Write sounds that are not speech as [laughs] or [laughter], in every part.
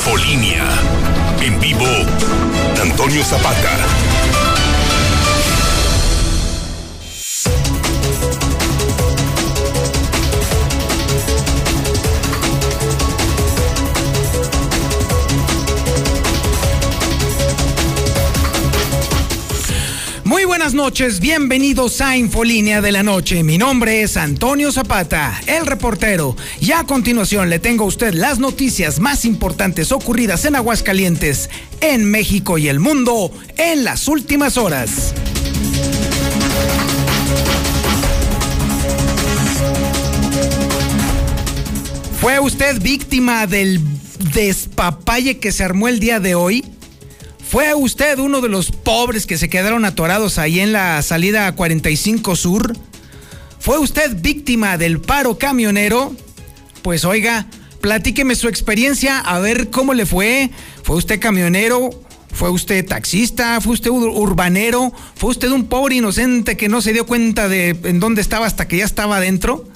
Infolínea. En vivo, Antonio Zapata. Buenas noches, bienvenidos a Infolínea de la Noche. Mi nombre es Antonio Zapata, el reportero. Y a continuación le tengo a usted las noticias más importantes ocurridas en Aguascalientes, en México y el mundo en las últimas horas. ¿Fue usted víctima del despapalle que se armó el día de hoy? ¿Fue usted uno de los pobres que se quedaron atorados ahí en la salida a 45 Sur? ¿Fue usted víctima del paro camionero? Pues oiga, platíqueme su experiencia, a ver cómo le fue. ¿Fue usted camionero? ¿Fue usted taxista? ¿Fue usted urbanero? ¿Fue usted un pobre inocente que no se dio cuenta de en dónde estaba hasta que ya estaba adentro?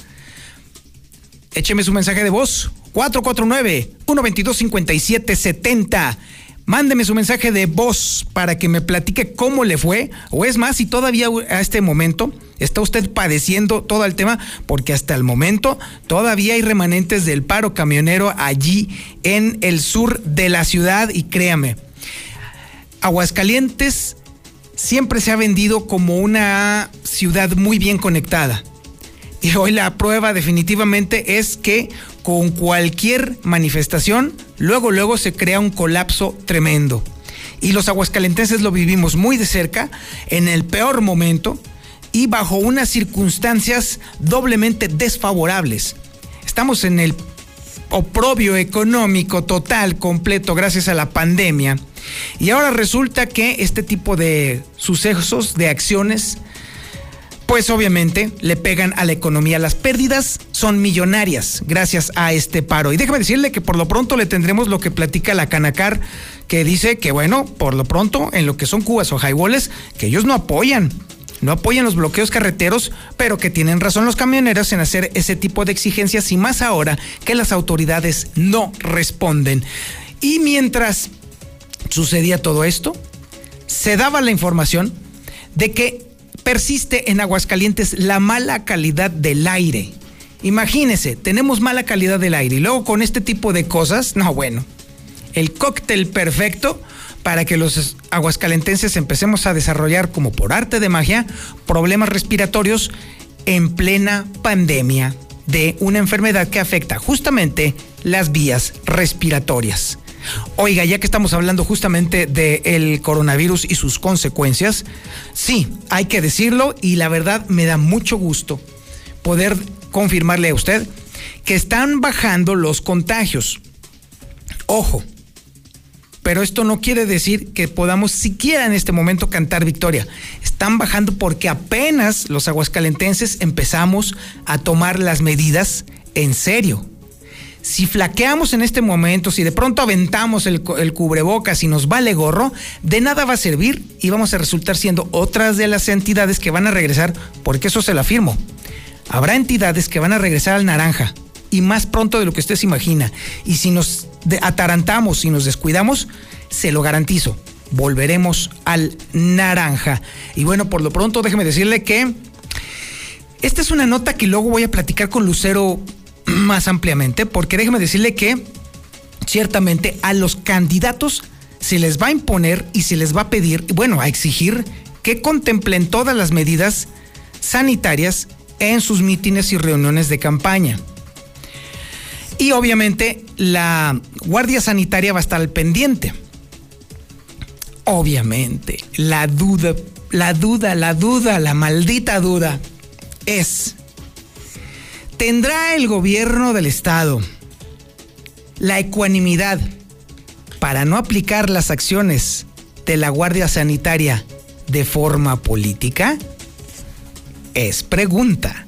Écheme su mensaje de voz. 449-122-5770. Mándeme su mensaje de voz para que me platique cómo le fue. O es más, si todavía a este momento está usted padeciendo todo el tema, porque hasta el momento todavía hay remanentes del paro camionero allí en el sur de la ciudad. Y créame, Aguascalientes siempre se ha vendido como una ciudad muy bien conectada y hoy la prueba definitivamente es que con cualquier manifestación, luego, luego se crea un colapso tremendo. Y los aguascalentenses lo vivimos muy de cerca, en el peor momento y bajo unas circunstancias doblemente desfavorables. Estamos en el oprobio económico total, completo, gracias a la pandemia. Y ahora resulta que este tipo de sucesos, de acciones, pues obviamente le pegan a la economía. Las pérdidas son millonarias gracias a este paro. Y déjame decirle que por lo pronto le tendremos lo que platica la Canacar, que dice que bueno, por lo pronto en lo que son cubas o highballs, que ellos no apoyan. No apoyan los bloqueos carreteros, pero que tienen razón los camioneros en hacer ese tipo de exigencias y más ahora que las autoridades no responden. Y mientras sucedía todo esto, se daba la información de que persiste en Aguascalientes la mala calidad del aire. Imagínese, tenemos mala calidad del aire y luego con este tipo de cosas, no bueno, el cóctel perfecto para que los aguascalentenses empecemos a desarrollar como por arte de magia problemas respiratorios en plena pandemia de una enfermedad que afecta justamente las vías respiratorias. Oiga, ya que estamos hablando justamente del coronavirus y sus consecuencias, sí, hay que decirlo y la verdad me da mucho gusto poder confirmarle a usted que están bajando los contagios. Ojo, pero esto no quiere decir que podamos siquiera en este momento cantar victoria. Están bajando porque apenas los aguascalentenses empezamos a tomar las medidas en serio si flaqueamos en este momento, si de pronto aventamos el, cubrebocas y nos vale gorro, de nada va a servir y vamos a resultar siendo otras de las entidades que van a regresar, porque eso se lo afirmo. Habrá entidades que van a regresar al naranja y más pronto de lo que usted se imagina. Y si nos atarantamos y nos descuidamos, se lo garantizo, volveremos al naranja. Y bueno, por lo pronto déjeme decirle que esta es una nota que luego voy a platicar con Lucero [clears throat] más ampliamente, porque déjeme decirle que ciertamente a los candidatos se les va a imponer y se les va a pedir, bueno, a exigir que contemplen todas las medidas sanitarias en sus mítines y reuniones de campaña. Y obviamente la Guardia Sanitaria va a estar al pendiente. Obviamente, la duda, la duda, la duda, la maldita duda es ¿Tendrá el gobierno del Estado la ecuanimidad para no aplicar las acciones de la Guardia Sanitaria de forma política? Es pregunta.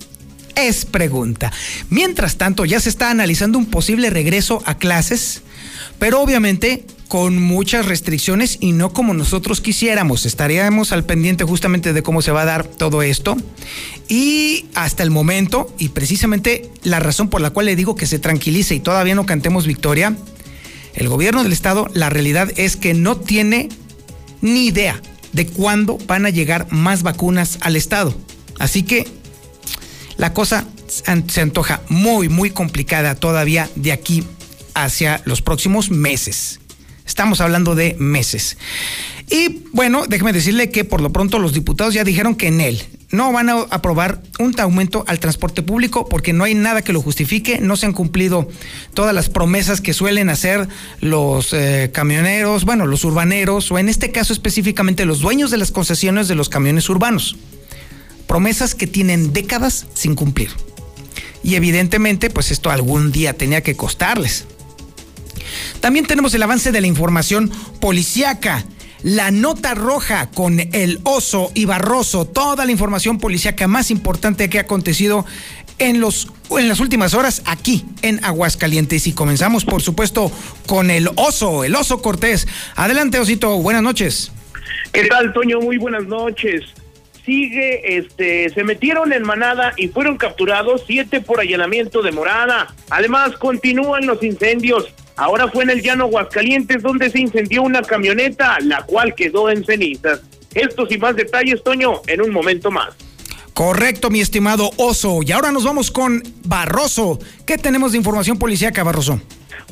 Es pregunta. Mientras tanto, ya se está analizando un posible regreso a clases, pero obviamente con muchas restricciones y no como nosotros quisiéramos. Estaríamos al pendiente justamente de cómo se va a dar todo esto. Y hasta el momento, y precisamente la razón por la cual le digo que se tranquilice y todavía no cantemos victoria, el gobierno del estado, la realidad es que no tiene ni idea de cuándo van a llegar más vacunas al estado. Así que la cosa se antoja muy, muy complicada todavía de aquí hacia los próximos meses. Estamos hablando de meses. Y bueno, déjeme decirle que por lo pronto los diputados ya dijeron que en él no van a aprobar un aumento al transporte público porque no hay nada que lo justifique, no se han cumplido todas las promesas que suelen hacer los eh, camioneros, bueno, los urbaneros o en este caso específicamente los dueños de las concesiones de los camiones urbanos. Promesas que tienen décadas sin cumplir. Y evidentemente, pues esto algún día tenía que costarles. También tenemos el avance de la información policíaca. La nota roja con el oso y Barroso, toda la información policíaca más importante que ha acontecido en, los, en las últimas horas aquí en Aguascalientes. Y comenzamos, por supuesto, con el oso, el oso Cortés. Adelante, osito, buenas noches. ¿Qué tal, Toño? Muy buenas noches. Sigue, este, se metieron en manada y fueron capturados siete por allanamiento de morada. Además, continúan los incendios. Ahora fue en el llano Aguascalientes donde se incendió una camioneta, la cual quedó en cenizas. Estos y más detalles, Toño, en un momento más. Correcto, mi estimado Oso. Y ahora nos vamos con Barroso. ¿Qué tenemos de información policíaca, Barroso?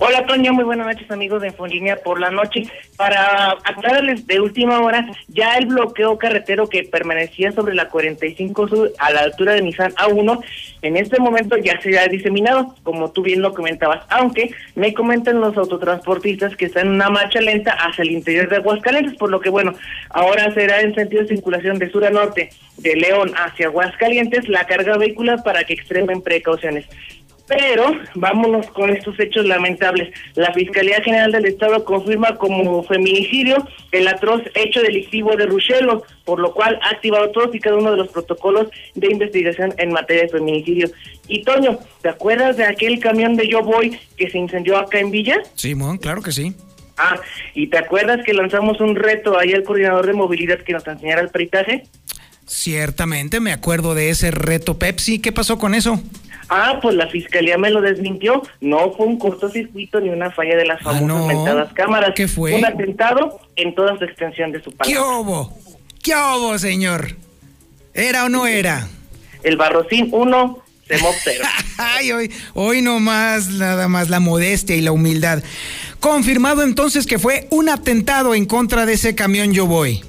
Hola Toño, muy buenas noches amigos de Infolínea por la noche. Para aclararles de última hora, ya el bloqueo carretero que permanecía sobre la 45 Sur a la altura de Nissan A1, en este momento ya se ha diseminado, como tú bien lo comentabas, aunque me comentan los autotransportistas que están en una marcha lenta hacia el interior de Aguascalientes, por lo que bueno, ahora será en sentido de circulación de sur a norte, de León hacia Aguascalientes, la carga vehicular para que extremen precauciones. Pero vámonos con estos hechos lamentables. La Fiscalía General del Estado confirma como feminicidio el atroz hecho delictivo de Ruchelo, por lo cual ha activado todos y cada uno de los protocolos de investigación en materia de feminicidio. Y Toño, ¿te acuerdas de aquel camión de Yo Voy que se incendió acá en Villa? Sí, claro que sí. Ah, ¿y te acuerdas que lanzamos un reto ahí al coordinador de movilidad que nos enseñara el peritaje? Ciertamente, me acuerdo de ese reto Pepsi. ¿Qué pasó con eso? Ah, pues la fiscalía me lo desmintió. No fue un cortocircuito ni una falla de las ah, famosas cámaras. ¿Qué fue? Un atentado en toda su extensión de su país. ¿Qué hubo? ¿Qué hubo, señor? ¿Era o no era? El Barrocín 1, Semop 0. Ay, hoy, hoy nomás, nada más la modestia y la humildad. Confirmado entonces que fue un atentado en contra de ese camión Yo Voy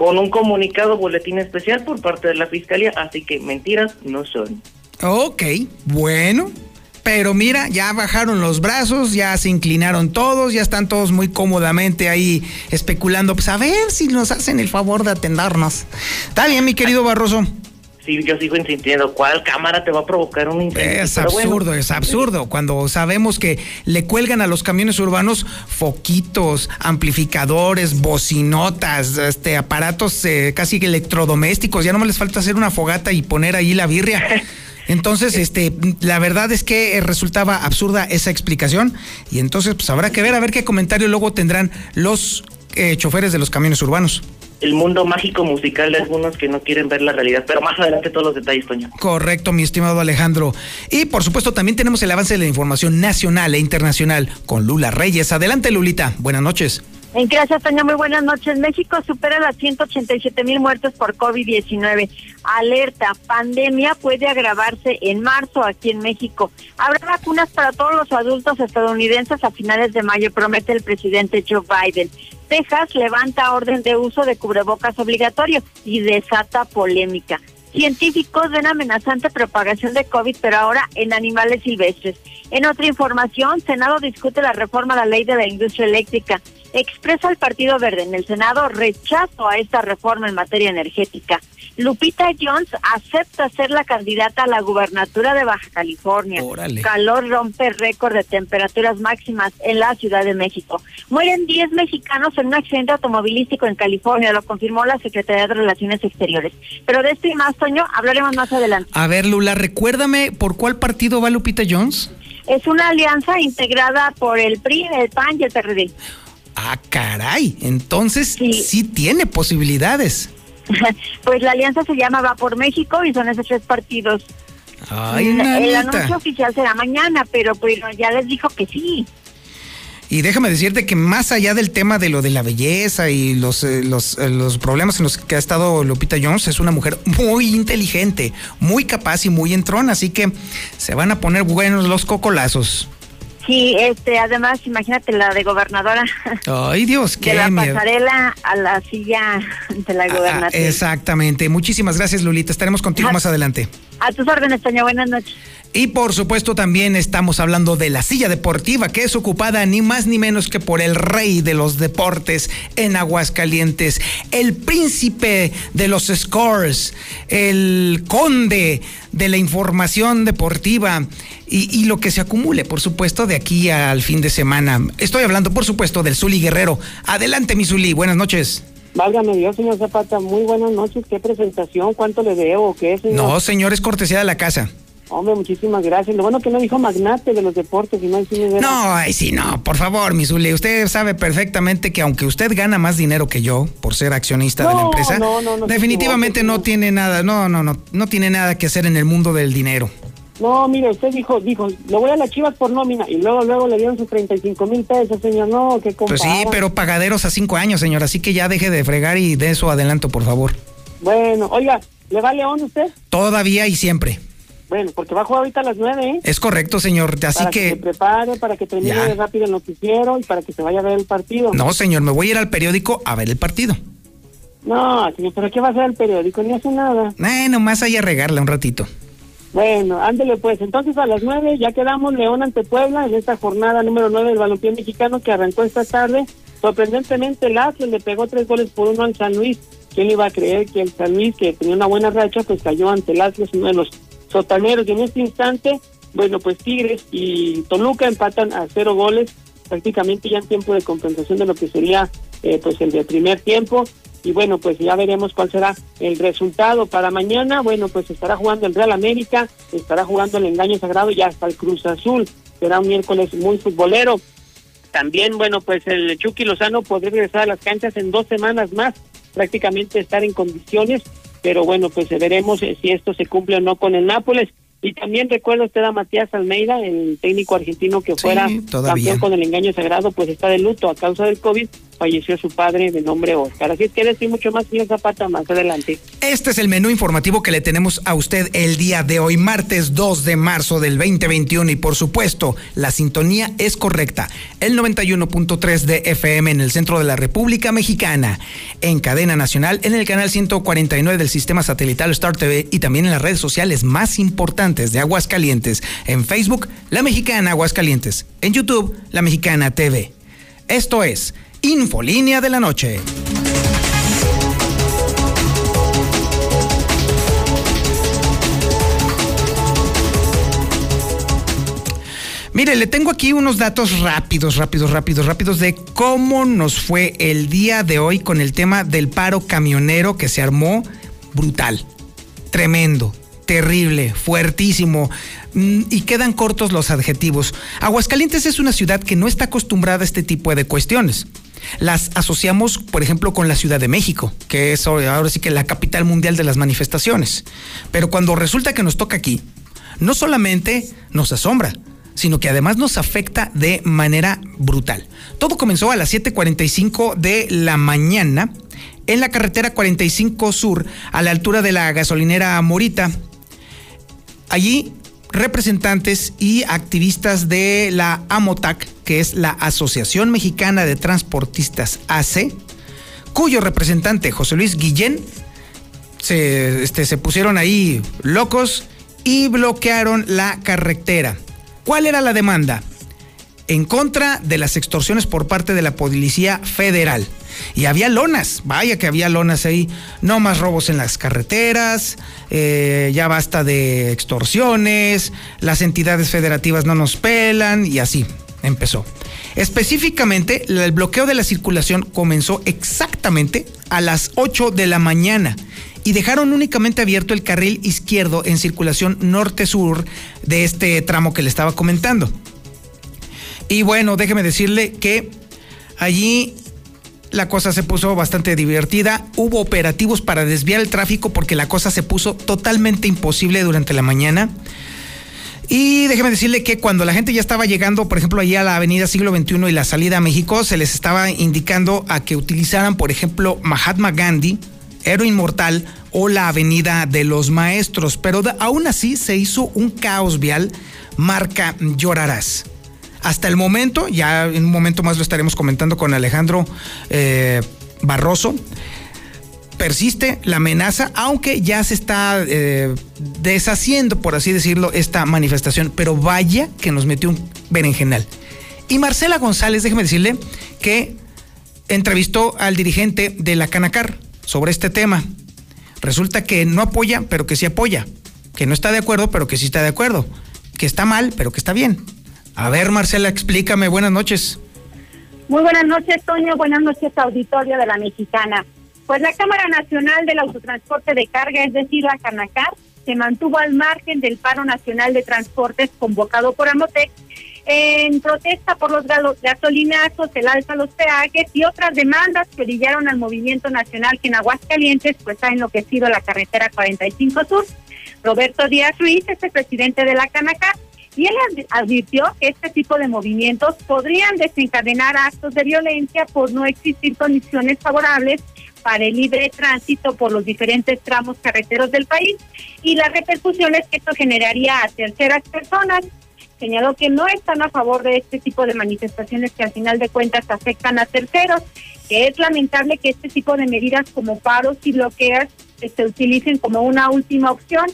con un comunicado boletín especial por parte de la Fiscalía, así que mentiras no son. Ok, bueno. Pero mira, ya bajaron los brazos, ya se inclinaron todos, ya están todos muy cómodamente ahí especulando, pues a ver si nos hacen el favor de atendernos. Está bien, mi querido Barroso sí, yo sigo insistiendo, ¿cuál cámara te va a provocar un incendio? Es absurdo, es absurdo. Cuando sabemos que le cuelgan a los camiones urbanos foquitos, amplificadores, bocinotas, este, aparatos eh, casi electrodomésticos, ya no me les falta hacer una fogata y poner ahí la birria. [laughs] Entonces, este, la verdad es que eh, resultaba absurda esa explicación y entonces pues habrá que ver a ver qué comentario luego tendrán los eh, choferes de los camiones urbanos el mundo mágico musical de algunos que no quieren ver la realidad. Pero más adelante todos los detalles, Toño. Correcto, mi estimado Alejandro. Y por supuesto también tenemos el avance de la información nacional e internacional con Lula Reyes. Adelante, Lulita. Buenas noches. Gracias, Toño. Muy buenas noches. México supera las 187 mil muertes por COVID-19. Alerta, pandemia puede agravarse en marzo aquí en México. Habrá vacunas para todos los adultos estadounidenses a finales de mayo, promete el presidente Joe Biden. Texas levanta orden de uso de cubrebocas obligatorio y desata polémica. Científicos ven amenazante propagación de COVID, pero ahora en animales silvestres. En otra información, Senado discute la reforma a la ley de la industria eléctrica. Expresa el Partido Verde en el Senado rechazo a esta reforma en materia energética. Lupita Jones acepta ser la candidata a la gubernatura de Baja California. Calor rompe récord de temperaturas máximas en la Ciudad de México. Mueren 10 mexicanos en un accidente automovilístico en California, lo confirmó la Secretaría de Relaciones Exteriores. Pero de esto y más, Toño, hablaremos más adelante. A ver, Lula, recuérdame por cuál partido va Lupita Jones. Es una alianza integrada por el PRI, el PAN y el PRD. Ah, caray. Entonces sí tiene posibilidades. [laughs] pues la alianza se llama Va por México y son esos tres partidos. Ay, el anuncio oficial será mañana, pero pues ya les dijo que sí. Y déjame decirte que más allá del tema de lo de la belleza y los, eh, los, eh, los problemas en los que ha estado Lupita Jones, es una mujer muy inteligente, muy capaz y muy entrona, así que se van a poner buenos los cocolazos. Sí, este, además, imagínate la de gobernadora. Ay, Dios, qué [laughs] De la pasarela a la silla de la Ah, gobernación. exactamente. Muchísimas gracias, Lulita. Estaremos contigo Ah. más adelante. A tus órdenes, Toño. Buenas noches. Y por supuesto también estamos hablando de la silla deportiva que es ocupada ni más ni menos que por el rey de los deportes en Aguascalientes, el príncipe de los scores, el conde de la información deportiva y, y lo que se acumule, por supuesto, de aquí al fin de semana. Estoy hablando, por supuesto, del Zuli Guerrero. Adelante, mi Zuli. Buenas noches. Válgame Dios, señor Zapata, muy buenas noches. ¿Qué presentación? ¿Cuánto le debo? ¿Qué es, señor? No, señor, es cortesía de la casa. Hombre, muchísimas gracias. Lo bueno que no dijo magnate de los deportes, y no hay cine de- No, ay, sí, no, por favor, mi Zuli. Usted sabe perfectamente que aunque usted gana más dinero que yo por ser accionista de la empresa, no, no, definitivamente no tiene nada, no, no, no, no tiene nada que hacer en el mundo del dinero. No, mire, usted dijo, dijo, lo voy a las chivas por nómina, y luego, luego le dieron sus 35 mil pesos, señor. No, qué Pues sí, pero pagaderos a cinco años, señor, así que ya deje de fregar y de eso adelanto, por favor. Bueno, oiga, ¿le va León usted? Todavía y siempre. Bueno, porque va a jugar ahorita a las 9, ¿eh? Es correcto, señor, así para que... se que... prepare, para que termine Ya. rápido el noticiero y para que se vaya a ver el partido. No, señor, me voy a ir al periódico a ver el partido. No, señor, ¿pero qué va a hacer el periódico? Ni hace nada. Eh, nomás ahí a regarla un ratito. Bueno, ándele pues. Entonces a las nueve ya quedamos León ante Puebla en esta jornada número nueve del balompié mexicano que arrancó esta tarde. Sorprendentemente el Atlas le pegó tres goles por uno al San Luis. ¿Quién iba a creer que el San Luis, que tenía una buena racha, pues cayó ante el Atlas, uno de los sotaneros? Y en este instante, bueno, pues Tigres y Toluca empatan a cero goles, prácticamente ya en tiempo de compensación de lo que sería eh, pues el de primer tiempo y bueno, pues ya veremos cuál será el resultado para mañana. Bueno, pues estará jugando el Real América, estará jugando el Engaño Sagrado y hasta el Cruz Azul. Será un miércoles muy futbolero. También, bueno, pues el Chucky Lozano podría regresar a las canchas en dos semanas más, prácticamente estar en condiciones, pero bueno, pues veremos eh, si esto se cumple o no con el Nápoles. Y también recuerda usted a Matías Almeida, el técnico argentino que Sí, fuera todavía. campeón con el engaño sagrado, pues está de luto a causa del COVID, falleció su padre de nombre Oscar. Así es que decir mucho más, señor Zapata, más adelante. Este es el menú informativo que le tenemos a usted el día de hoy, martes 2 de marzo del 2021. Y por supuesto, la sintonía es correcta. El 91.3 de FM en el centro de la República Mexicana. En cadena nacional, en el canal 149 del sistema satelital Star TV y también en las redes sociales más importantes de Aguascalientes. En Facebook, La Mexicana Aguascalientes. En YouTube, La Mexicana TV. Esto es Infolínea de la Noche. Mire, le tengo aquí unos datos rápidos, rápidos, rápidos, rápidos de cómo nos fue el día de hoy con el tema del paro camionero que se armó brutal, tremendo, terrible, fuertísimo. Mm, Y quedan cortos los adjetivos. Aguascalientes es una ciudad que no está acostumbrada a este tipo de cuestiones. Las asociamos, por ejemplo, con la Ciudad de México, que es ahora sí que la capital mundial de las manifestaciones. Pero cuando resulta que nos toca aquí, no solamente nos asombra, sino que además nos afecta de manera brutal. Todo comenzó a las 7:45 de la mañana en la carretera 45 Sur, a la altura de la gasolinera Morita. Allí representantes y activistas de la AMOTAC, que es la Asociación Mexicana de Transportistas AC, cuyo representante José Luis Guillén se, este, se pusieron ahí locos y bloquearon la carretera. ¿Cuál era la demanda? En contra de las extorsiones por parte de la Policía Federal. Y había lonas, vaya que había lonas ahí. No más robos en las carreteras, eh, ya basta de extorsiones, las entidades federativas no nos pelan y así empezó. Específicamente, el bloqueo de la circulación comenzó exactamente a las 8 de la mañana y dejaron únicamente abierto el carril izquierdo en circulación norte-sur de este tramo que le estaba comentando. Y bueno, déjeme decirle que allí la cosa se puso bastante divertida. Hubo operativos para desviar el tráfico porque la cosa se puso totalmente imposible durante la mañana. Y déjeme decirle que cuando la gente ya estaba llegando, por ejemplo, allí a la avenida Siglo XXI y la salida a México, se les estaba indicando a que utilizaran, por ejemplo, Mahatma Gandhi, Héroe Inmortal o la Avenida de los Maestros. Pero aún así se hizo un caos vial marca Llorarás. Hasta el momento, ya en un momento más lo estaremos comentando con Alejandro eh, Barroso, persiste la amenaza, aunque ya se está eh, deshaciendo, por así decirlo, esta manifestación, pero vaya que nos metió un berenjenal. Y Marcela González, déjeme decirle que entrevistó al dirigente de la Canacar sobre este tema. Resulta que no apoya, pero que sí apoya, que no está de acuerdo, pero que sí está de acuerdo, que está mal, pero que está bien. A ver, Marcela, explícame, buenas noches. Muy buenas noches, Toño, buenas noches, auditorio de la Mexicana. Pues la Cámara Nacional del Autotransporte de Carga, es decir, la Canacar, se mantuvo al margen del paro nacional de transportes convocado por Amotec en protesta por los gasolinazos, el alza los peajes y otras demandas que brillaron al movimiento nacional que en Aguascalientes pues ha enloquecido la carretera 45 Sur. Roberto Díaz Ruiz es presidente de la Canacar y él advirtió que este tipo de movimientos podrían desencadenar actos de violencia por no existir condiciones favorables para el libre tránsito por los diferentes tramos carreteros del país y las repercusiones que esto generaría a terceras personas. Señaló que no están a favor de este tipo de manifestaciones que al final de cuentas afectan a terceros, que es lamentable que este tipo de medidas como paros y bloqueos se utilicen como una última opción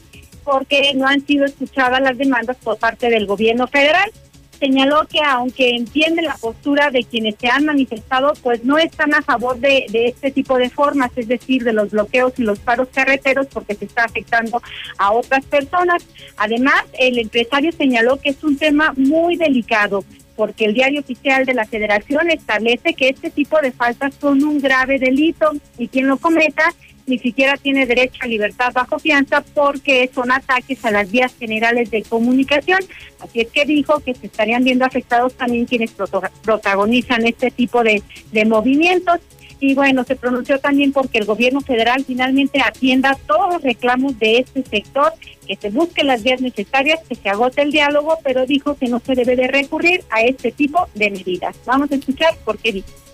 porque no han sido escuchadas las demandas por parte del gobierno federal señaló que aunque entiende la postura de quienes se han manifestado, pues no están a favor de, este tipo de formas, es decir, de los bloqueos y los paros carreteros, porque se está afectando a otras personas. Además, el empresario señaló que es un tema muy delicado porque el diario oficial de la federación establece que este tipo de faltas son un grave delito y quien lo cometa ni siquiera tiene derecho a libertad bajo fianza porque son ataques a las vías generales de comunicación. Así es que dijo que se estarían viendo afectados también quienes protagonizan este tipo de, de movimientos. Y bueno, se pronunció también porque el gobierno federal finalmente atienda todos los reclamos de este sector, que se busque las vías necesarias, que se agote el diálogo, pero dijo que no se debe de recurrir a este tipo de medidas. Vamos a escuchar por qué dice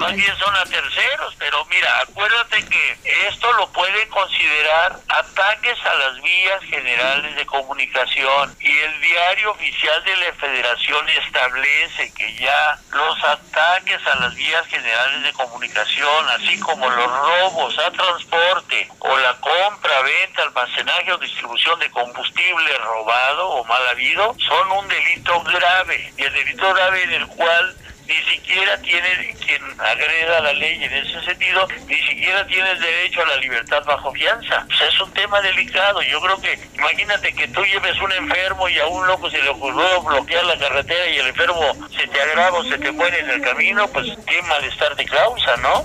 más bien son a terceros, pero mira, acuérdate que esto lo pueden considerar ataques a las vías generales de comunicación. Y el diario oficial de la federación establece que ya los ataques a las vías generales de comunicación, así como los robos a transporte o la compra, venta, almacenaje o distribución de combustible robado o mal habido, son un delito grave. Y el delito grave en el cual ni siquiera tiene quien agreda la ley en ese sentido, ni siquiera tiene derecho a la libertad bajo fianza. Pues es un tema delicado. Yo creo que, imagínate que tú lleves un enfermo y a un loco se le ocurrió bloquear la carretera y el enfermo se te agrava o se te muere en el camino, pues qué malestar de causa, ¿no?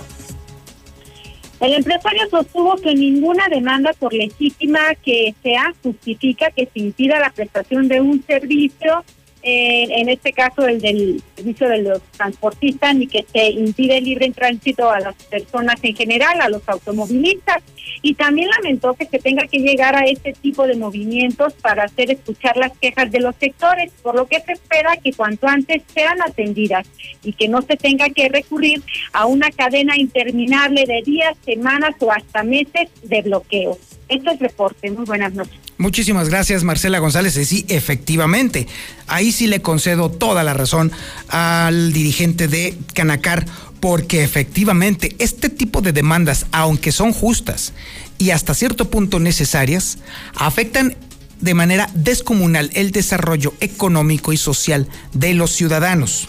El empresario sostuvo que ninguna demanda por legítima que sea justifica que se impida la prestación de un servicio en este caso el del servicio de los transportistas, ni que se impide el libre tránsito a las personas en general, a los automovilistas. Y también lamentó que se tenga que llegar a este tipo de movimientos para hacer escuchar las quejas de los sectores, por lo que se espera que cuanto antes sean atendidas y que no se tenga que recurrir a una cadena interminable de días, semanas o hasta meses de bloqueo. Esto es reporte. Muy buenas noches. Muchísimas gracias, Marcela González. Sí, efectivamente, ahí sí le concedo toda la razón al dirigente de Canacar, porque efectivamente este tipo de demandas, aunque son justas y hasta cierto punto necesarias, afectan de manera descomunal el desarrollo económico y social de los ciudadanos.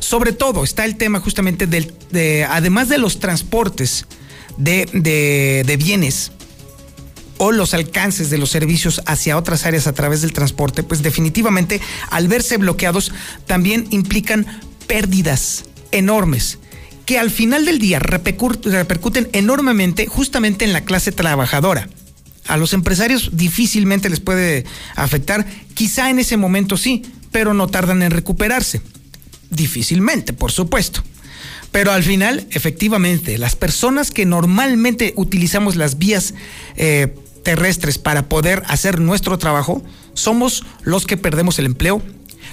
Sobre todo está el tema justamente del, de, además de los transportes de, de bienes, o los alcances de los servicios hacia otras áreas a través del transporte, pues definitivamente al verse bloqueados también implican pérdidas enormes que al final del día repercuten enormemente justamente en la clase trabajadora. A los empresarios difícilmente les puede afectar, quizá en ese momento sí, pero no tardan en recuperarse. Difícilmente, por supuesto. Pero al final, efectivamente, las personas que normalmente utilizamos las vías eh, terrestres para poder hacer nuestro trabajo, somos los que perdemos el empleo,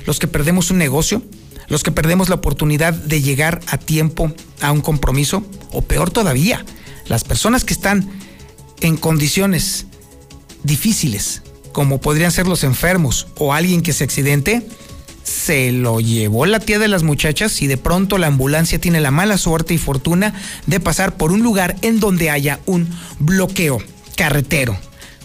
los que perdemos un negocio, los que perdemos la oportunidad de llegar a tiempo a un compromiso, o peor todavía, las personas que están en condiciones difíciles, como podrían ser los enfermos o alguien que se accidente, se lo llevó la tía de las muchachas y de pronto la ambulancia tiene la mala suerte y fortuna de pasar por un lugar en donde haya un bloqueo carretero.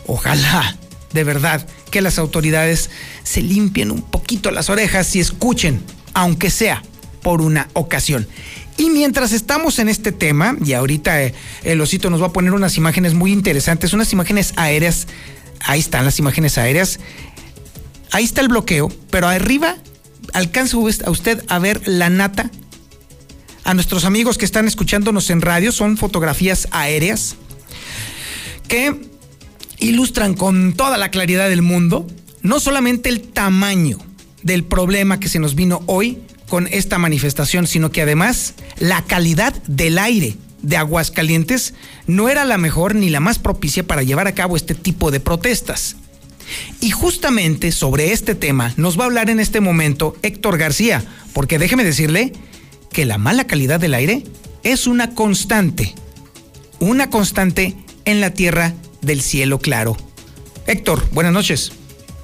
Ojalá, de verdad, que las autoridades se limpien un poquito las orejas y escuchen, aunque sea por una ocasión. Y mientras estamos en este tema, y ahorita eh, el osito nos va a poner unas imágenes muy interesantes, unas imágenes aéreas, ahí están las imágenes aéreas, ahí está el bloqueo, pero arriba alcanza a usted a ver la nata. A nuestros amigos que están escuchándonos en radio, son fotografías aéreas que ilustran con toda la claridad del mundo no solamente el tamaño del problema que se nos vino hoy con esta manifestación, sino que además la calidad del aire de Aguascalientes no era la mejor ni la más propicia para llevar a cabo este tipo de protestas. Y justamente sobre este tema nos va a hablar en este momento Héctor García, porque déjeme decirle que la mala calidad del aire es una constante, una constante en la tierra del cielo claro. Héctor, buenas noches.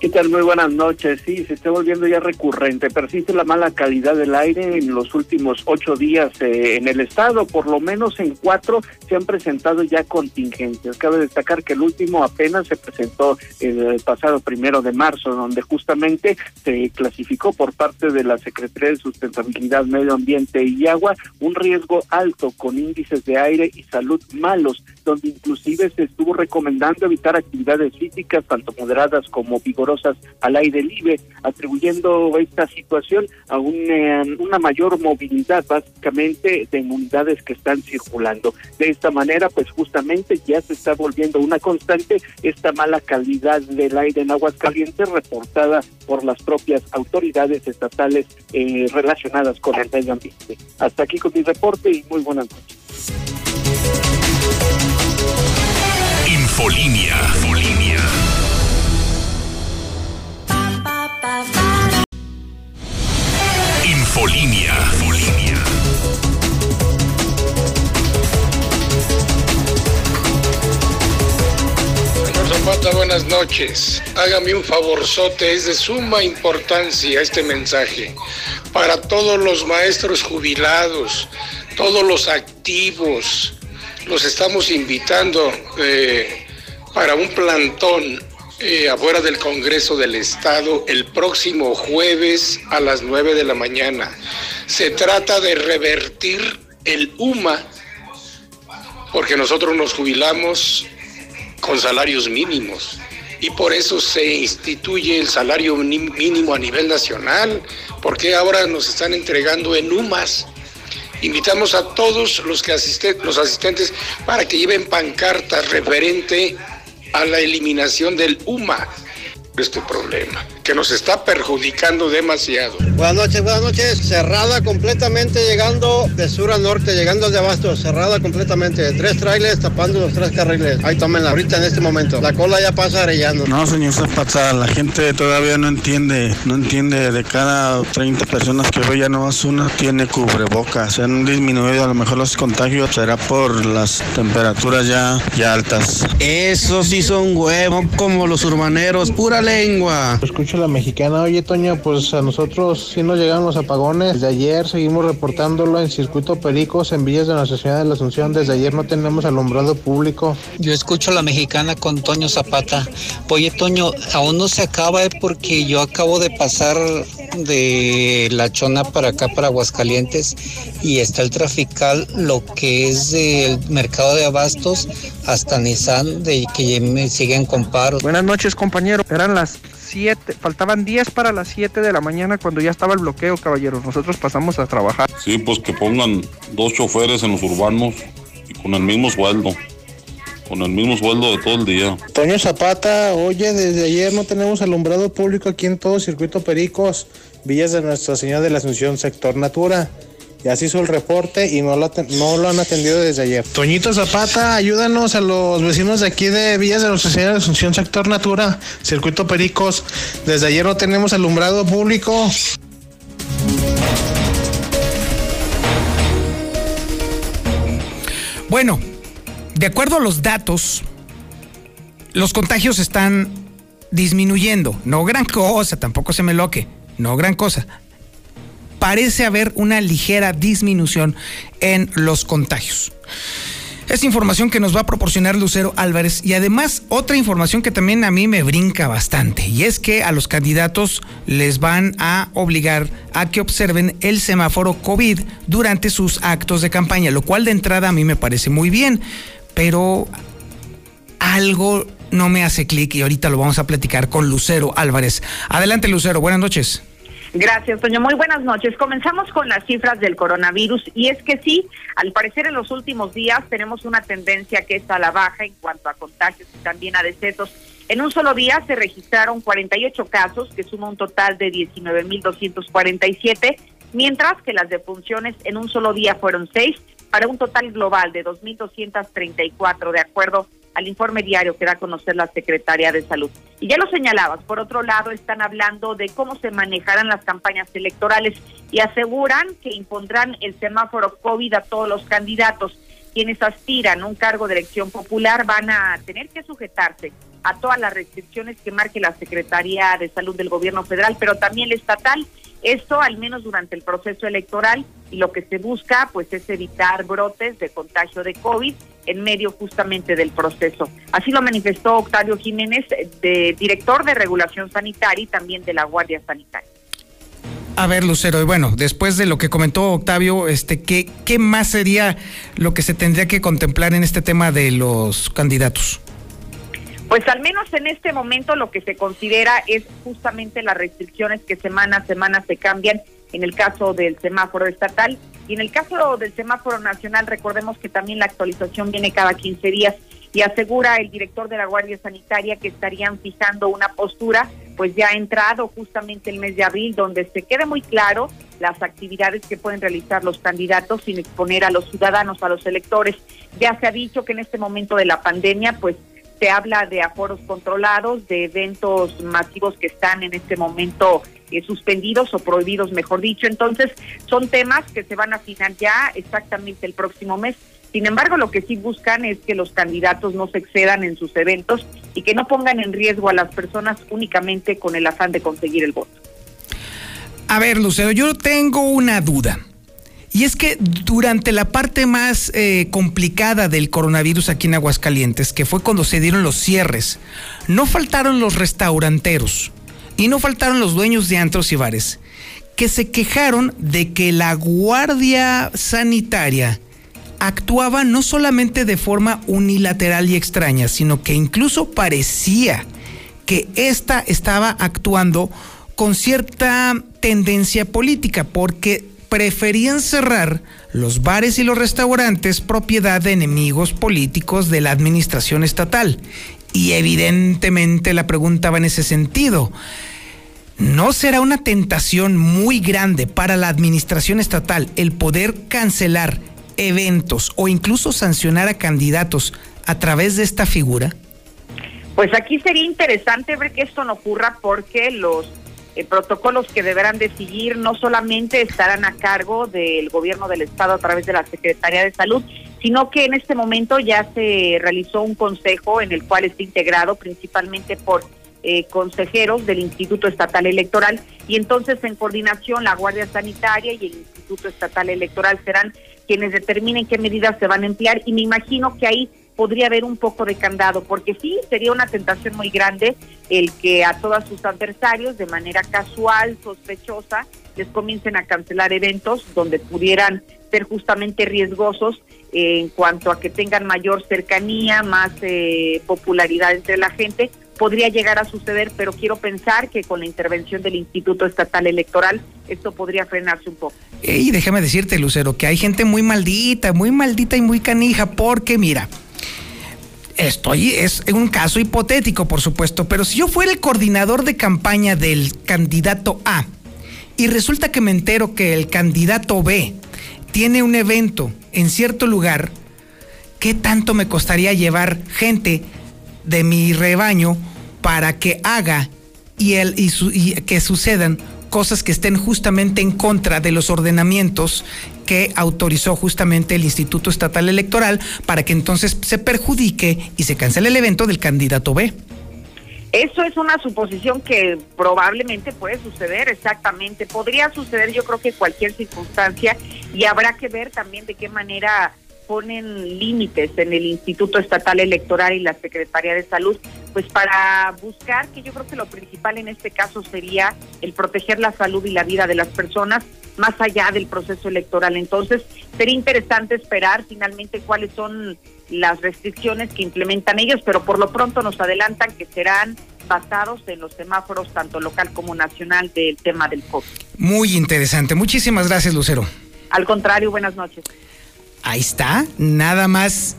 ¿Qué tal? Muy buenas noches. Sí, se está volviendo ya recurrente. Persiste la mala calidad del aire en los últimos ocho días eh, en el estado. Por lo menos en cuatro se han presentado ya contingencias. Cabe destacar que el último apenas se presentó el pasado primero de marzo, donde justamente se clasificó por parte de la Secretaría de Sustentabilidad, Medio Ambiente y Agua un riesgo alto con índices de aire y salud malos, donde inclusive se estuvo recomendando evitar actividades físicas tanto moderadas como vigorosas al aire libre, atribuyendo esta situación a eh, una mayor movilidad básicamente de inmunidades que están circulando. De esta manera, pues justamente ya se está volviendo una constante esta mala calidad del aire en aguas calientes reportada por las propias autoridades estatales eh, relacionadas con el medio ambiente. Hasta aquí con mi reporte y muy buenas noches. Infolinia. Infolinia. Infolinia. Infolinia. Zapata, buenas noches. Hágame un favorzote, es de suma importancia este mensaje para todos los maestros jubilados, todos los activos. Los estamos invitando eh, para un plantón eh, afuera del Congreso del Estado el próximo jueves a las 9 de la mañana. Se trata de revertir el UMA, porque nosotros nos jubilamos con salarios mínimos y por eso se instituye el salario mínimo a nivel nacional, porque ahora nos están entregando en UMAS. Invitamos a todos los, que asisten, los asistentes para que lleven pancartas referente a la eliminación del UMA este problema, que nos está perjudicando demasiado. Buenas noches, buenas noches. Cerrada completamente llegando de sur a norte, llegando de abasto, cerrada completamente. Tres trailers tapando los tres carriles. Ahí tómenla ahorita en este momento. La cola ya pasa arellando. No, señor Zapata, la gente todavía no entiende, no entiende. De cada 30 personas que veo ya no más una tiene cubrebocas. Se han disminuido a lo mejor los contagios, será por las temperaturas ya, ya altas. Eso sí son huevos como los urbaneros, pura lengua. Escucho la mexicana. Oye, Toño, pues a nosotros sí nos llegan los apagones. Desde ayer seguimos reportándolo en Circuito Pericos, en Villas de Nuestra Ciudad de la Asunción. Desde ayer no tenemos alumbrado público. Yo escucho la mexicana con Toño Zapata. Oye, Toño, aún no se acaba ¿eh? porque yo acabo de pasar de La Chona para acá, para Aguascalientes, y está el trafical, lo que es del mercado de abastos hasta Nissan, de que me siguen con paros. Buenas noches, compañero. Eran las 7, faltaban 10 para las 7 de la mañana cuando ya estaba el bloqueo, caballeros. Nosotros pasamos a trabajar. Sí, pues que pongan dos choferes en los urbanos y con el mismo sueldo con el mismo sueldo de todo el día. Toño Zapata, oye, desde ayer no tenemos alumbrado público aquí en todo Circuito Pericos, Villas de Nuestra Señora de la Asunción, sector Natura. Ya se hizo el reporte y no lo, no lo han atendido desde ayer. Toñito Zapata, ayúdanos a los vecinos de aquí de Villas de Nuestra Señora de Asunción, sector Natura, Circuito Pericos. Desde ayer no tenemos alumbrado público. Bueno, de acuerdo a los datos, los contagios están disminuyendo. No gran cosa, tampoco se me loque. No gran cosa. Parece haber una ligera disminución en los contagios. Es información que nos va a proporcionar Lucero Álvarez y además otra información que también a mí me brinca bastante y es que a los candidatos les van a obligar a que observen el semáforo COVID durante sus actos de campaña, lo cual de entrada a mí me parece muy bien, pero algo no me hace clic y ahorita lo vamos a platicar con Lucero Álvarez. Adelante Lucero, buenas noches. Gracias, Toño. Muy buenas noches. Comenzamos con las cifras del coronavirus y es que sí, al parecer en los últimos días tenemos una tendencia que es a la baja en cuanto a contagios y también a decesos. En un solo día se registraron 48 casos, que suma un total de 19.247, mientras que las defunciones en un solo día fueron seis, para un total global de 2.234, de acuerdo al informe diario que da a conocer la Secretaría de Salud. Y ya lo señalabas, por otro lado, están hablando de cómo se manejarán las campañas electorales y aseguran que impondrán el semáforo COVID a todos los candidatos. Quienes aspiran a un cargo de elección popular van a tener que sujetarse a todas las restricciones que marque la Secretaría de Salud del Gobierno Federal, pero también la estatal. Esto al menos durante el proceso electoral y lo que se busca pues es evitar brotes de contagio de COVID en medio justamente del proceso. Así lo manifestó Octavio Jiménez, de, director de regulación sanitaria y también de la Guardia Sanitaria. A ver, Lucero, y bueno, después de lo que comentó Octavio, este, ¿qué, ¿qué más sería lo que se tendría que contemplar en este tema de los candidatos? Pues al menos en este momento lo que se considera es justamente las restricciones que semana a semana se cambian en el caso del semáforo estatal y en el caso del semáforo nacional recordemos que también la actualización viene cada 15 días y asegura el director de la Guardia Sanitaria que estarían fijando una postura pues ya ha entrado justamente el mes de abril donde se quede muy claro las actividades que pueden realizar los candidatos sin exponer a los ciudadanos, a los electores. Ya se ha dicho que en este momento de la pandemia pues se habla de aforos controlados, de eventos masivos que están en este momento eh, suspendidos o prohibidos, mejor dicho. Entonces, son temas que se van a afinar ya exactamente el próximo mes. Sin embargo, lo que sí buscan es que los candidatos no se excedan en sus eventos y que no pongan en riesgo a las personas únicamente con el afán de conseguir el voto. A ver, Lucero, yo tengo una duda. Y es que durante la parte más eh, complicada del coronavirus aquí en Aguascalientes, que fue cuando se dieron los cierres, no faltaron los restauranteros y no faltaron los dueños de antros y bares, que se quejaron de que la Guardia Sanitaria actuaba no solamente de forma unilateral y extraña, sino que incluso parecía que ésta estaba actuando con cierta tendencia política, porque preferían cerrar los bares y los restaurantes propiedad de enemigos políticos de la administración estatal. Y evidentemente la pregunta va en ese sentido. ¿No será una tentación muy grande para la administración estatal el poder cancelar eventos o incluso sancionar a candidatos a través de esta figura? Pues aquí sería interesante ver que esto no ocurra porque los eh, protocolos que deberán de seguir no solamente estarán a cargo del gobierno del estado a través de la Secretaría de Salud, sino que en este momento ya se realizó un consejo en el cual está integrado principalmente por eh, consejeros del Instituto Estatal Electoral y entonces en coordinación la Guardia Sanitaria y el Instituto Estatal Electoral serán quienes determinen qué medidas se van a emplear y me imagino que ahí podría haber un poco de candado, porque sí, sería una tentación muy grande el que a todos sus adversarios, de manera casual, sospechosa, les comiencen a cancelar eventos donde pudieran ser justamente riesgosos eh, en cuanto a que tengan mayor cercanía, más eh, popularidad entre la gente. Podría llegar a suceder, pero quiero pensar que con la intervención del Instituto Estatal Electoral esto podría frenarse un poco. Y déjame decirte, Lucero, que hay gente muy maldita, muy maldita y muy canija, porque mira, estoy, es un caso hipotético, por supuesto, pero si yo fuera el coordinador de campaña del candidato A y resulta que me entero que el candidato B tiene un evento en cierto lugar, ¿qué tanto me costaría llevar gente de mi rebaño para que haga y, el, y, su- y que sucedan cosas que estén justamente en contra de los ordenamientos que autorizó justamente el Instituto Estatal Electoral para que entonces se perjudique y se cancele el evento del candidato B. Eso es una suposición que probablemente puede suceder, exactamente. Podría suceder, yo creo que cualquier circunstancia y habrá que ver también de qué manera ponen límites en el Instituto Estatal Electoral y la Secretaría de Salud, pues para buscar que yo creo que lo principal en este caso sería el proteger la salud y la vida de las personas más allá del proceso electoral. Entonces, sería interesante esperar finalmente cuáles son las restricciones que implementan ellos, pero por lo pronto nos adelantan que serán basados en los semáforos tanto local como nacional del tema del COVID. Muy interesante. Muchísimas gracias, Lucero. Al contrario, buenas noches. Ahí está, nada más.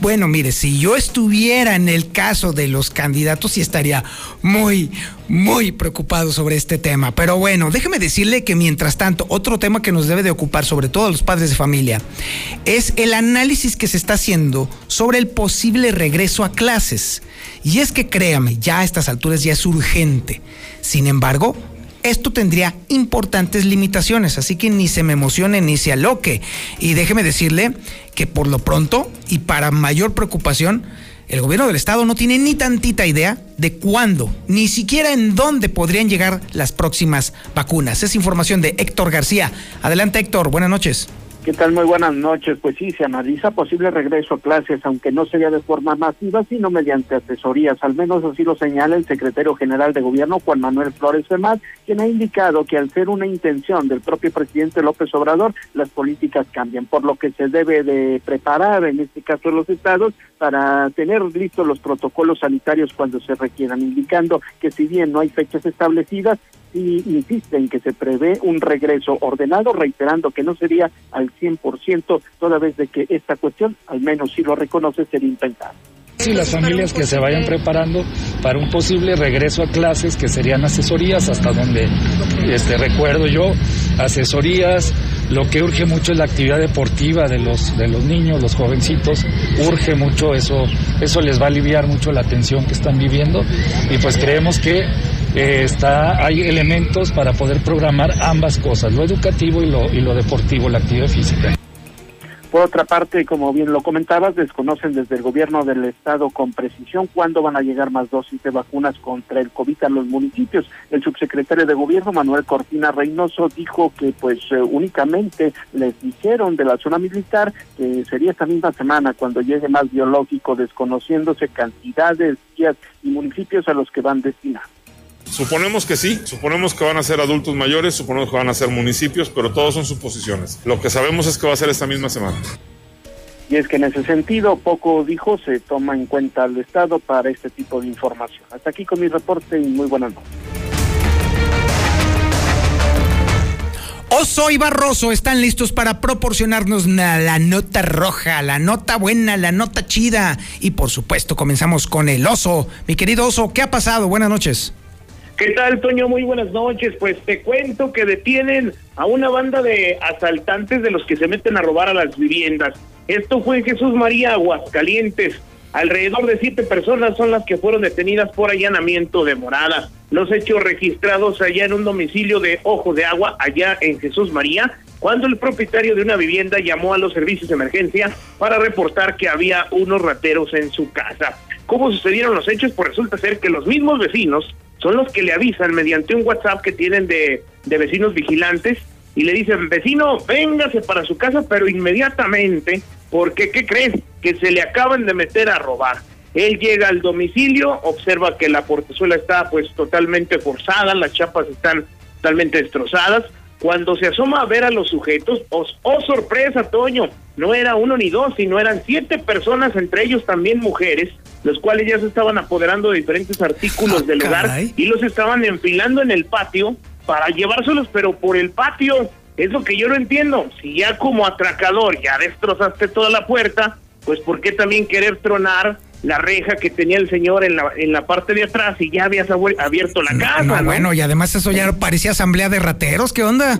Bueno, mire, si yo estuviera en el caso de los candidatos, sí estaría muy, muy preocupado sobre este tema. Pero bueno, déjeme decirle que mientras tanto, otro tema que nos debe de ocupar, sobre todo a los padres de familia, es el análisis que se está haciendo sobre el posible regreso a clases. Y es que créame, ya a estas alturas ya es urgente. Sin embargo, esto tendría importantes limitaciones, así que ni se me emocione ni se aloque. Y déjeme decirle que por lo pronto y para mayor preocupación, el gobierno del estado no tiene ni tantita idea de cuándo, ni siquiera en dónde podrían llegar las próximas vacunas. Es información de Héctor García. Adelante Héctor, buenas noches. ¿Qué tal? Muy buenas noches. Pues sí, se analiza posible regreso a clases, aunque no sería de forma masiva, sino mediante asesorías. Al menos así lo señala el secretario general de gobierno, Juan Manuel Flores Femad, quien ha indicado que al ser una intención del propio presidente López Obrador, las políticas cambian, por lo que se debe de preparar, en este caso los estados, para tener listos los protocolos sanitarios cuando se requieran, indicando que si bien no hay fechas establecidas, y insisten que se prevé un regreso ordenado, reiterando que no sería al 100%, toda vez de que esta cuestión, al menos si lo reconoce, sería impensable. y las familias que se vayan preparando para un posible regreso a clases que serían asesorías hasta donde este recuerdo yo asesorías. Lo que urge mucho es la actividad deportiva de los de los niños los jovencitos. Urge mucho eso eso les va a aliviar mucho la tensión que están viviendo. Y pues creemos que eh, está hay elementos para poder programar ambas cosas lo educativo y lo y lo deportivo la actividad física Por otra parte, como bien lo comentabas, desconocen desde el gobierno del estado con precisión cuándo van a llegar más dosis de vacunas contra el COVID a los municipios. El subsecretario de gobierno, Manuel Cortina Reynoso, dijo que pues eh, únicamente les dijeron de la zona militar que sería esta misma semana cuando llegue más biológico, desconociéndose cantidades, días y municipios a los que van destinados. Suponemos que sí, suponemos que van a ser adultos mayores, suponemos que van a ser municipios, pero todos son suposiciones. Lo que sabemos es que va a ser esta misma semana. Y es que en ese sentido, poco dijo, se toma en cuenta al Estado para este tipo de información. Hasta aquí con mi reporte y muy buenas noches. Oso y Barroso están listos para proporcionarnos na- la nota roja, la nota buena, la nota chida. Y por supuesto, comenzamos con el oso. Mi querido oso, ¿qué ha pasado? Buenas noches. ¿Qué tal, Toño? Muy buenas noches. Pues te cuento que detienen a una banda de asaltantes de los que se meten a robar a las viviendas. Esto fue en Jesús María, Aguascalientes. Alrededor de siete personas son las que fueron detenidas por allanamiento de morada. Los hechos registrados allá en un domicilio de Ojo de Agua, allá en Jesús María, cuando el propietario de una vivienda llamó a los servicios de emergencia para reportar que había unos rateros en su casa. ¿Cómo sucedieron los hechos? Pues resulta ser que los mismos vecinos son los que le avisan mediante un WhatsApp que tienen de, de vecinos vigilantes y le dicen, vecino, véngase para su casa, pero inmediatamente, porque ¿qué crees? Que se le acaban de meter a robar. Él llega al domicilio, observa que la portezuela está pues totalmente forzada, las chapas están totalmente destrozadas. Cuando se asoma a ver a los sujetos, oh, oh sorpresa, Toño, no era uno ni dos, sino eran siete personas, entre ellos también mujeres, los cuales ya se estaban apoderando de diferentes artículos del hogar y los estaban enfilando en el patio para llevárselos, pero por el patio. Es lo que yo no entiendo. Si ya como atracador ya destrozaste toda la puerta, pues ¿por qué también querer tronar la reja que tenía el señor en la, en la parte de atrás y ya habías abierto la casa? No, ¿no? bueno, y además eso ya parecía asamblea de rateros, ¿qué onda?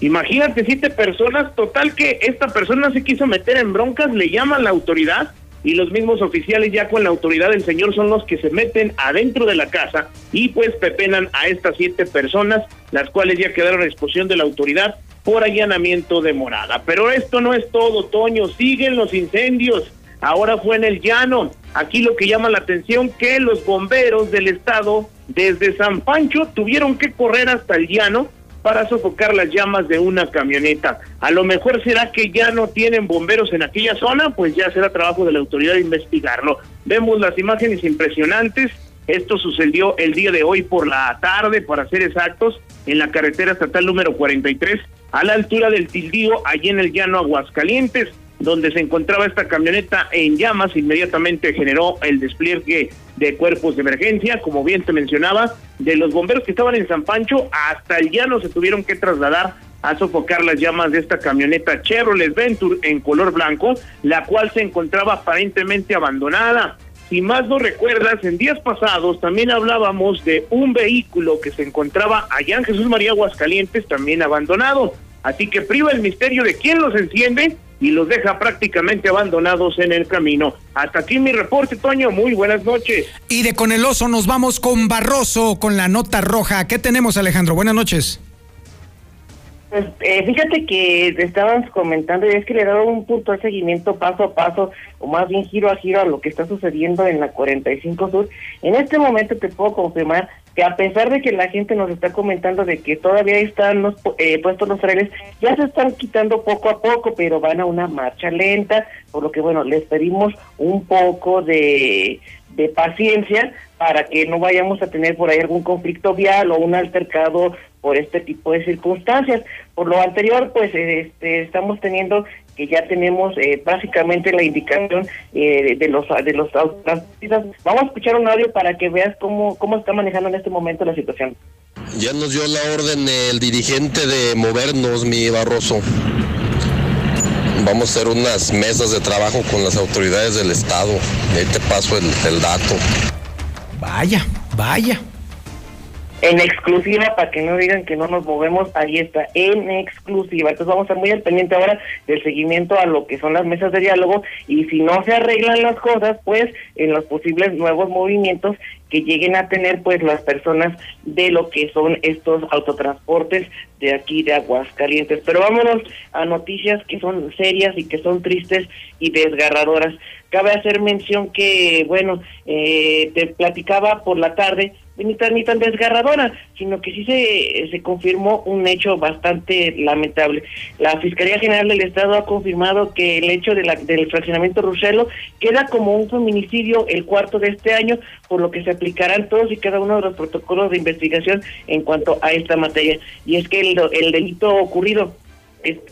Imagínate, siete personas, total que esta persona se quiso meter en broncas, le llaman la autoridad y los mismos oficiales ya con la autoridad del señor son los que se meten adentro de la casa y pues pepenan a estas siete personas, las cuales ya quedaron a disposición de la autoridad por allanamiento de morada. Pero esto no es todo, Toño, siguen los incendios. Ahora fue en el llano. Aquí lo que llama la atención que los bomberos del estado desde San Pancho tuvieron que correr hasta el llano para sofocar las llamas de una camioneta. A lo mejor será que ya no tienen bomberos en aquella zona, pues ya será trabajo de la autoridad investigarlo. Vemos las imágenes impresionantes. Esto sucedió el día de hoy por la tarde, para ser exactos, en la carretera estatal número 43, a la altura del Tildío, allí en el llano Aguascalientes donde se encontraba esta camioneta en llamas, inmediatamente generó el despliegue de cuerpos de emergencia, como bien te mencionaba, de los bomberos que estaban en San Pancho hasta el llano se tuvieron que trasladar a sofocar las llamas de esta camioneta Chevrolet Venture en color blanco, la cual se encontraba aparentemente abandonada. Si más no recuerdas, en días pasados también hablábamos de un vehículo que se encontraba allá en Jesús María Aguascalientes, también abandonado. Así que priva el misterio de quién los enciende y los deja prácticamente abandonados en el camino. Hasta aquí mi reporte, Toño. Muy buenas noches. Y de con el oso nos vamos con Barroso, con la nota roja. ¿Qué tenemos, Alejandro? Buenas noches. Pues eh, fíjate que te estabas comentando y es que le he dado un punto de seguimiento paso a paso, o más bien giro a giro a lo que está sucediendo en la 45 Sur. En este momento te puedo confirmar que a pesar de que la gente nos está comentando de que todavía están los, eh, puestos los trenes, ya se están quitando poco a poco, pero van a una marcha lenta, por lo que bueno, les pedimos un poco de, de paciencia para que no vayamos a tener por ahí algún conflicto vial o un altercado por este tipo de circunstancias. Por lo anterior, pues este, estamos teniendo que ya tenemos eh, básicamente la indicación eh, de los de los autotransportistas. Vamos a escuchar un audio para que veas cómo cómo está manejando en este momento la situación. Ya nos dio la orden el dirigente de movernos, mi Barroso. Vamos a hacer unas mesas de trabajo con las autoridades del estado. Ahí te paso el, el dato. Vaya, vaya. En exclusiva, para que no digan que no nos movemos, ahí está, en exclusiva. Entonces vamos a estar muy al pendiente ahora del seguimiento a lo que son las mesas de diálogo y si no se arreglan las cosas, pues en los posibles nuevos movimientos que lleguen a tener pues las personas de lo que son estos autotransportes de aquí de Aguascalientes. Pero vámonos a noticias que son serias y que son tristes y desgarradoras. Cabe hacer mención que, bueno, eh, te platicaba por la tarde ni tan, ni tan desgarradora, sino que sí se, se confirmó un hecho bastante lamentable. La Fiscalía General del Estado ha confirmado que el hecho de la, del fraccionamiento Ruselo queda como un feminicidio el cuarto de este año, por lo que se aplicarán todos y cada uno de los protocolos de investigación en cuanto a esta materia. Y es que el, el delito ocurrido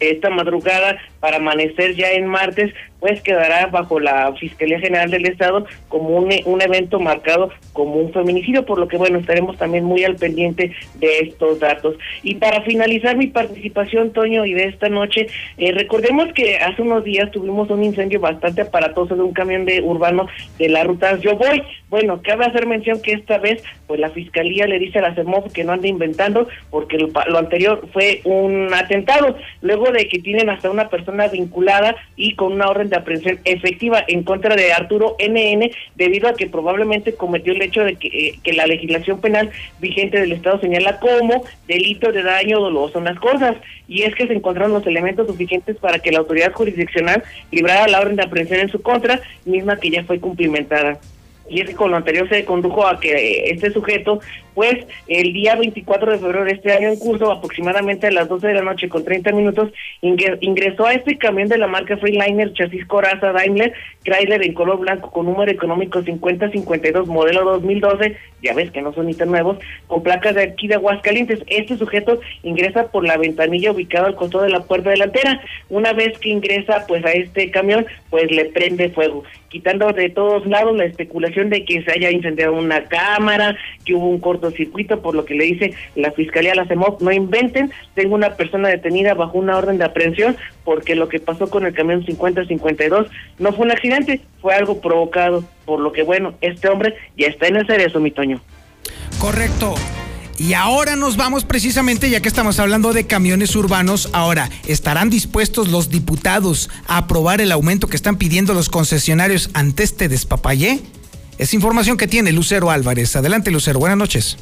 esta madrugada para amanecer ya en martes, pues quedará bajo la Fiscalía General del Estado como un, un evento marcado como un feminicidio, por lo que bueno, estaremos también muy al pendiente de estos datos. Y para finalizar mi participación, Toño, y de esta noche, eh, recordemos que hace unos días tuvimos un incendio bastante aparatoso de un camión de urbano de la ruta Yo Voy. Bueno, cabe hacer mención que esta vez, pues la Fiscalía le dice a la CEMOF que no ande inventando, porque lo, lo anterior fue un atentado, luego de que tienen hasta una persona vinculada y con una orden de aprehensión efectiva en contra de Arturo NN, debido a que probablemente cometió el hecho de que, eh, que la legislación penal vigente del Estado señala como delito de daño doloso en las cosas. Y es que se encontraron los elementos suficientes para que la autoridad jurisdiccional librara la orden de aprehensión en su contra, misma que ya fue cumplimentada y es que con lo anterior se condujo a que este sujeto, pues el día 24 de febrero de este año en curso, aproximadamente a las 12 de la noche con 30 minutos, ingresó a este camión de la marca Freeliner chasis Coraza Daimler Chrysler en color blanco con número económico 5052 modelo 2012, ya ves que no son ni tan nuevos, con placas de aquí de Aguascalientes. Este sujeto ingresa por la ventanilla ubicada al costado de la puerta delantera. Una vez que ingresa pues a este camión, pues le prende fuego, quitando de todos lados la especulación de que se haya incendiado una cámara, que hubo un cortocircuito, por lo que le dice la Fiscalía la CEMOP, no inventen, tengo una persona detenida bajo una orden de aprehensión porque lo que pasó con el camión 5052 no fue un accidente, fue algo provocado, por lo que bueno, este hombre ya está en el cerezo, mi Toño. Correcto. Y ahora nos vamos precisamente, ya que estamos hablando de camiones urbanos, ahora, ¿estarán dispuestos los diputados a aprobar el aumento que están pidiendo los concesionarios ante este despapayé? Es información que tiene Lucero Álvarez. Adelante, Lucero. Buenas noches.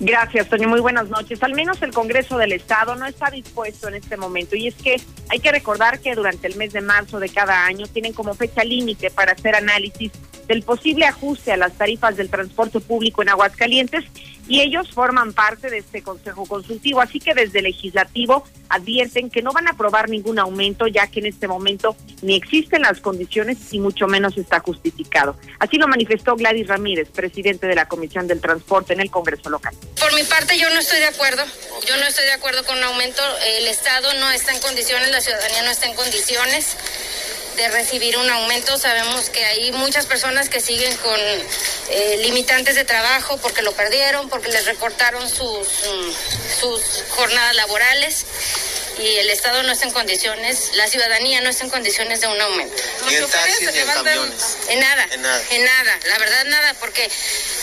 Gracias, Toño. Muy buenas noches. Al menos el Congreso del Estado no está dispuesto en este momento. Y es que hay que recordar que durante el mes de marzo de cada año tienen como fecha límite para hacer análisis del posible ajuste a las tarifas del transporte público en Aguascalientes y ellos forman parte de este Consejo Consultivo. Así que desde el Legislativo advierten que no van a aprobar ningún aumento ya que en este momento ni existen las condiciones y mucho menos está justificado. Así lo manifestó Gladys Ramírez, presidente de la Comisión del Transporte en el Congreso local. Por mi parte yo no estoy de acuerdo. Yo no estoy de acuerdo con un aumento. El Estado no está en condiciones, la ciudadanía no está en condiciones de recibir un aumento. Sabemos que hay muchas personas que siguen con eh, limitantes de trabajo porque lo perdieron, porque les recortaron sus, mm, sus jornadas laborales y el Estado no está en condiciones, la ciudadanía no está en condiciones de un aumento. Ni en taxis ni en camiones. En nada, En nada. en nada, la verdad nada, porque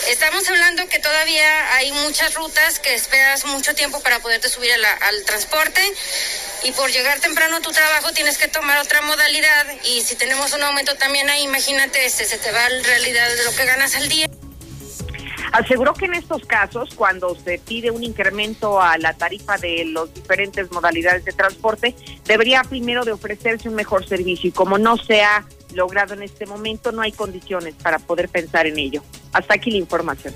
estamos hablando que todavía hay muchas rutas que esperas mucho tiempo para poderte subir la- al transporte y por llegar temprano a tu trabajo tienes que tomar otra modalidad y si tenemos un aumento también ahí, imagínate, este, se te va en realidad de lo que ganas al día. Aseguró que en estos casos, cuando se pide un incremento a la tarifa de las diferentes modalidades de transporte, debería primero de ofrecerse un mejor servicio y como no se ha logrado en este momento, no hay condiciones para poder pensar en ello. Hasta aquí la información.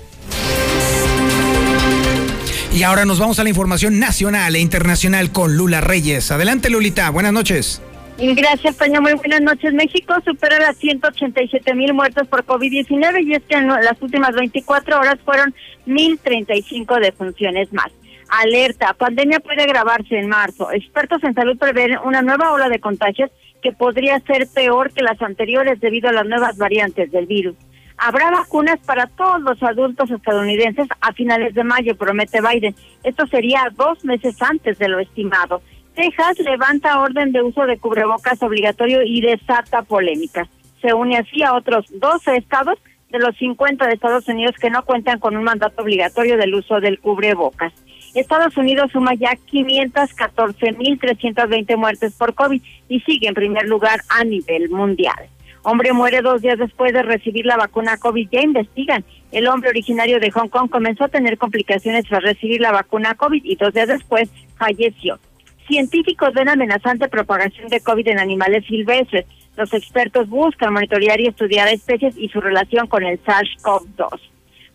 Y ahora nos vamos a la información nacional e internacional con Lula Reyes. Adelante, Lulita. Buenas noches. Gracias, Toño. Muy buenas noches. México supera las 187 mil muertos por COVID-19 y es que en las últimas 24 horas fueron 1.035 defunciones más. Alerta, pandemia puede agravarse en marzo. Expertos en salud prevén una nueva ola de contagios que podría ser peor que las anteriores debido a las nuevas variantes del virus. Habrá vacunas para todos los adultos estadounidenses a finales de mayo, promete Biden. Esto sería dos meses antes de lo estimado. Texas levanta orden de uso de cubrebocas obligatorio y desata polémicas. Se une así a otros 12 estados de los 50 de Estados Unidos que no cuentan con un mandato obligatorio del uso del cubrebocas. Estados Unidos suma ya 514.320 muertes por COVID y sigue en primer lugar a nivel mundial. Hombre muere dos días después de recibir la vacuna COVID. Ya investigan. El hombre originario de Hong Kong comenzó a tener complicaciones tras recibir la vacuna COVID y dos días después falleció. Científicos ven amenazante propagación de COVID en animales silvestres. Los expertos buscan monitorear y estudiar especies y su relación con el SARS-CoV-2.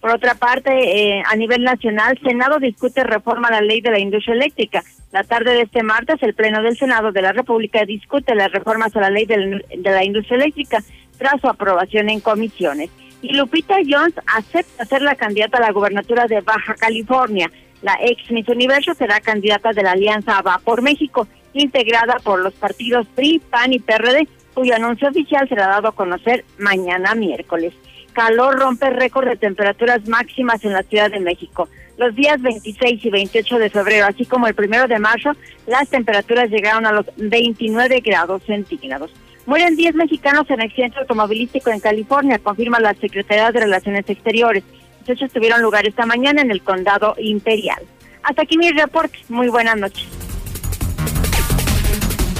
Por otra parte, eh, a nivel nacional, Senado discute reforma a la ley de la industria eléctrica. La tarde de este martes, el Pleno del Senado de la República discute las reformas a la ley de la, de la industria eléctrica tras su aprobación en comisiones. Y Lupita Jones acepta ser la candidata a la gubernatura de Baja California. La ex Miss Universo será candidata de la Alianza Va por México, integrada por los partidos PRI, PAN y PRD, cuyo anuncio oficial será dado a conocer mañana miércoles. Calor rompe récord de temperaturas máximas en la Ciudad de México. Los días 26 y 28 de febrero, así como el primero de marzo, las temperaturas llegaron a los 29 grados centígrados. Mueren 10 mexicanos en accidente automovilístico en California, confirma la Secretaría de Relaciones Exteriores. Los hechos tuvieron lugar esta mañana en el condado imperial. Hasta aquí mi reporte. Muy buenas noches.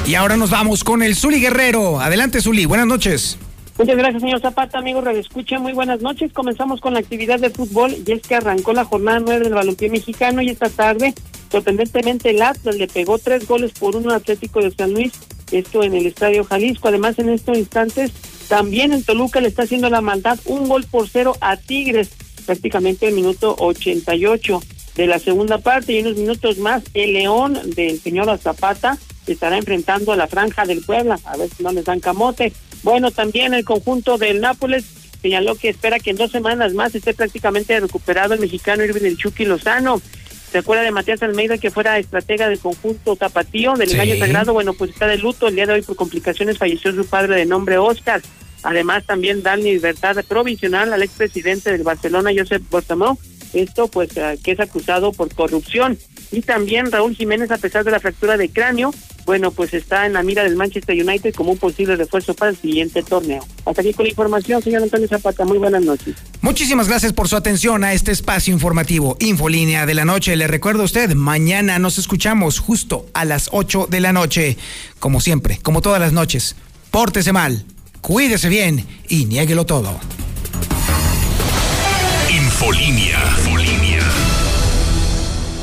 Y ahora nos vamos con el Zuli Guerrero. Adelante, Zuli. Buenas noches. Muchas gracias, señor Zapata. Amigos Radio Escucha, muy buenas noches. Comenzamos con la actividad de fútbol y es que arrancó la jornada nueve del balompié mexicano y esta tarde, sorprendentemente, el Atlas le pegó tres goles por uno al Atlético de San Luis, esto en el Estadio Jalisco. Además, en estos instantes, también en Toluca le está haciendo la maldad un gol por cero a Tigres, prácticamente el minuto 88 de la segunda parte y unos minutos más, el León del señor Zapata estará enfrentando a la Franja del Puebla, a ver si no les dan camote. Bueno, también el conjunto del Nápoles señaló que espera que en dos semanas más esté prácticamente recuperado el mexicano Irving El Chucky Lozano. ¿Se acuerda de Matías Almeida que fuera estratega del conjunto tapatío del Sí. Sagrado? Bueno, pues está de luto. El día de hoy por complicaciones falleció su padre de nombre Oscar. Además también dan libertad provisional al expresidente del Barcelona, Josep Bortomeu. Esto pues eh, que es acusado por corrupción. Y también Raúl Jiménez, a pesar de la fractura de cráneo, bueno, pues está en la mira del Manchester United como un posible refuerzo para el siguiente torneo. Hasta aquí con la información, señor Antonio Zapata. Muy buenas noches. Muchísimas gracias por su atención a este espacio informativo Infolínea de la Noche. Le recuerdo a usted, mañana nos escuchamos justo a las 8 de la noche. Como siempre, como todas las noches. Pórtese mal, cuídese bien y niéguelo todo.